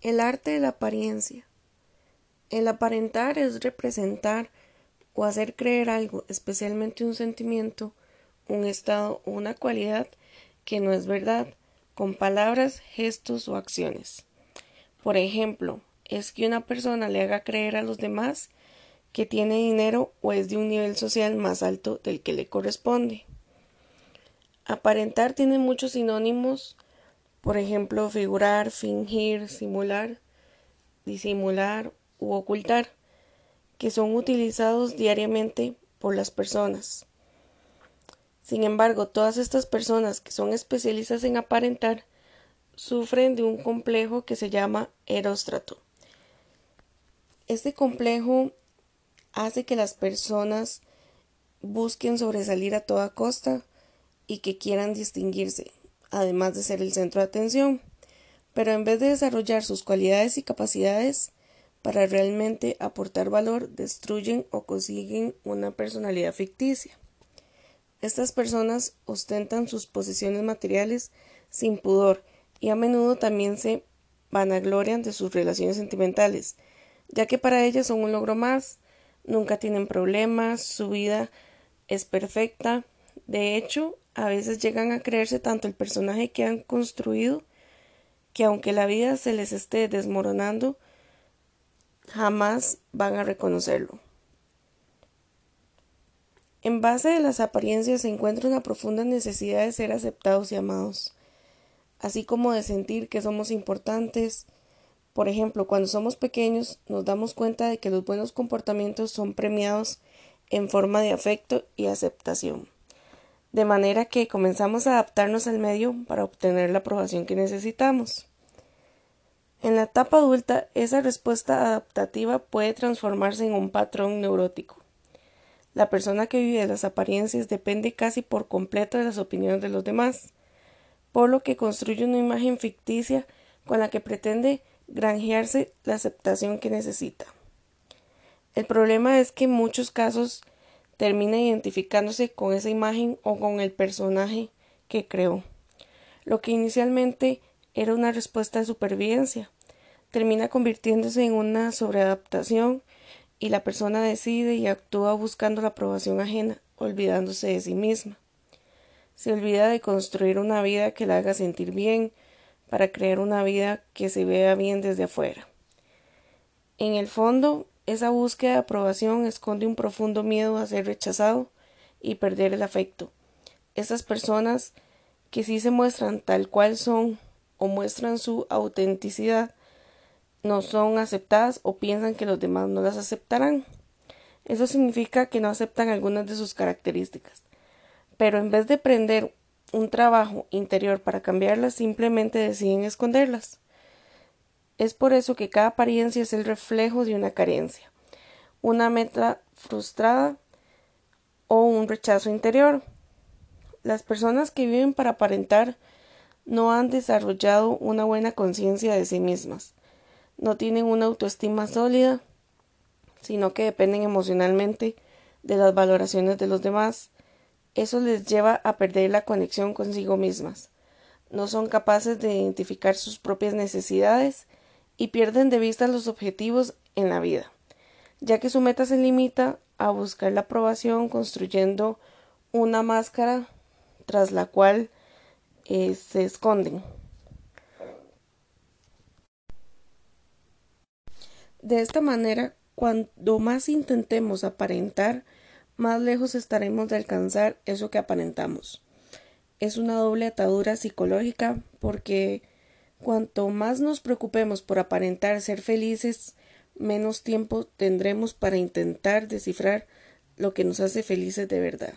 El arte de la apariencia. El aparentar es representar o hacer creer algo, especialmente un sentimiento, un estado o una cualidad que no es verdad, con palabras, gestos o acciones. Por ejemplo, es que una persona le haga creer a los demás que tiene dinero o es de un nivel social más alto del que le corresponde. Aparentar tiene muchos sinónimos por ejemplo, figurar, fingir, simular, disimular u ocultar, que son utilizados diariamente por las personas. Sin embargo, todas estas personas que son especialistas en aparentar sufren de un complejo que se llama eróstrato. Este complejo hace que las personas busquen sobresalir a toda costa y que quieran distinguirse, además de ser el centro de atención, pero en vez de desarrollar sus cualidades y capacidades para realmente aportar valor, destruyen o consiguen una personalidad ficticia. Estas personas ostentan sus posesiones materiales sin pudor y a menudo también se vanaglorian de sus relaciones sentimentales, ya que para ellas son un logro más, nunca tienen problemas, su vida es perfecta. De hecho, a veces llegan a creerse tanto el personaje que han construido que aunque la vida se les esté desmoronando, jamás van a reconocerlo. En base de las apariencias se encuentra una profunda necesidad de ser aceptados y amados, así como de sentir que somos importantes. Por ejemplo, cuando somos pequeños nos damos cuenta de que los buenos comportamientos son premiados en forma de afecto y aceptación de manera que comenzamos a adaptarnos al medio para obtener la aprobación que necesitamos. En la etapa adulta, esa respuesta adaptativa puede transformarse en un patrón neurótico. La persona que vive las apariencias depende casi por completo de las opiniones de los demás, por lo que construye una imagen ficticia con la que pretende granjearse la aceptación que necesita. El problema es que en muchos casos termina identificándose con esa imagen o con el personaje que creó. Lo que inicialmente era una respuesta de supervivencia termina convirtiéndose en una sobreadaptación y la persona decide y actúa buscando la aprobación ajena, olvidándose de sí misma. Se olvida de construir una vida que la haga sentir bien, para crear una vida que se vea bien desde afuera. En el fondo, esa búsqueda de aprobación esconde un profundo miedo a ser rechazado y perder el afecto. Esas personas que sí se muestran tal cual son o muestran su autenticidad no son aceptadas o piensan que los demás no las aceptarán. Eso significa que no aceptan algunas de sus características. Pero en vez de prender un trabajo interior para cambiarlas, simplemente deciden esconderlas. Es por eso que cada apariencia es el reflejo de una carencia, una meta frustrada o un rechazo interior. Las personas que viven para aparentar no han desarrollado una buena conciencia de sí mismas, no tienen una autoestima sólida, sino que dependen emocionalmente de las valoraciones de los demás. Eso les lleva a perder la conexión consigo mismas. No son capaces de identificar sus propias necesidades y pierden de vista los objetivos en la vida, ya que su meta se limita a buscar la aprobación construyendo una máscara tras la cual eh, se esconden. De esta manera, cuando más intentemos aparentar, más lejos estaremos de alcanzar eso que aparentamos. Es una doble atadura psicológica porque Cuanto más nos preocupemos por aparentar ser felices, menos tiempo tendremos para intentar descifrar lo que nos hace felices de verdad.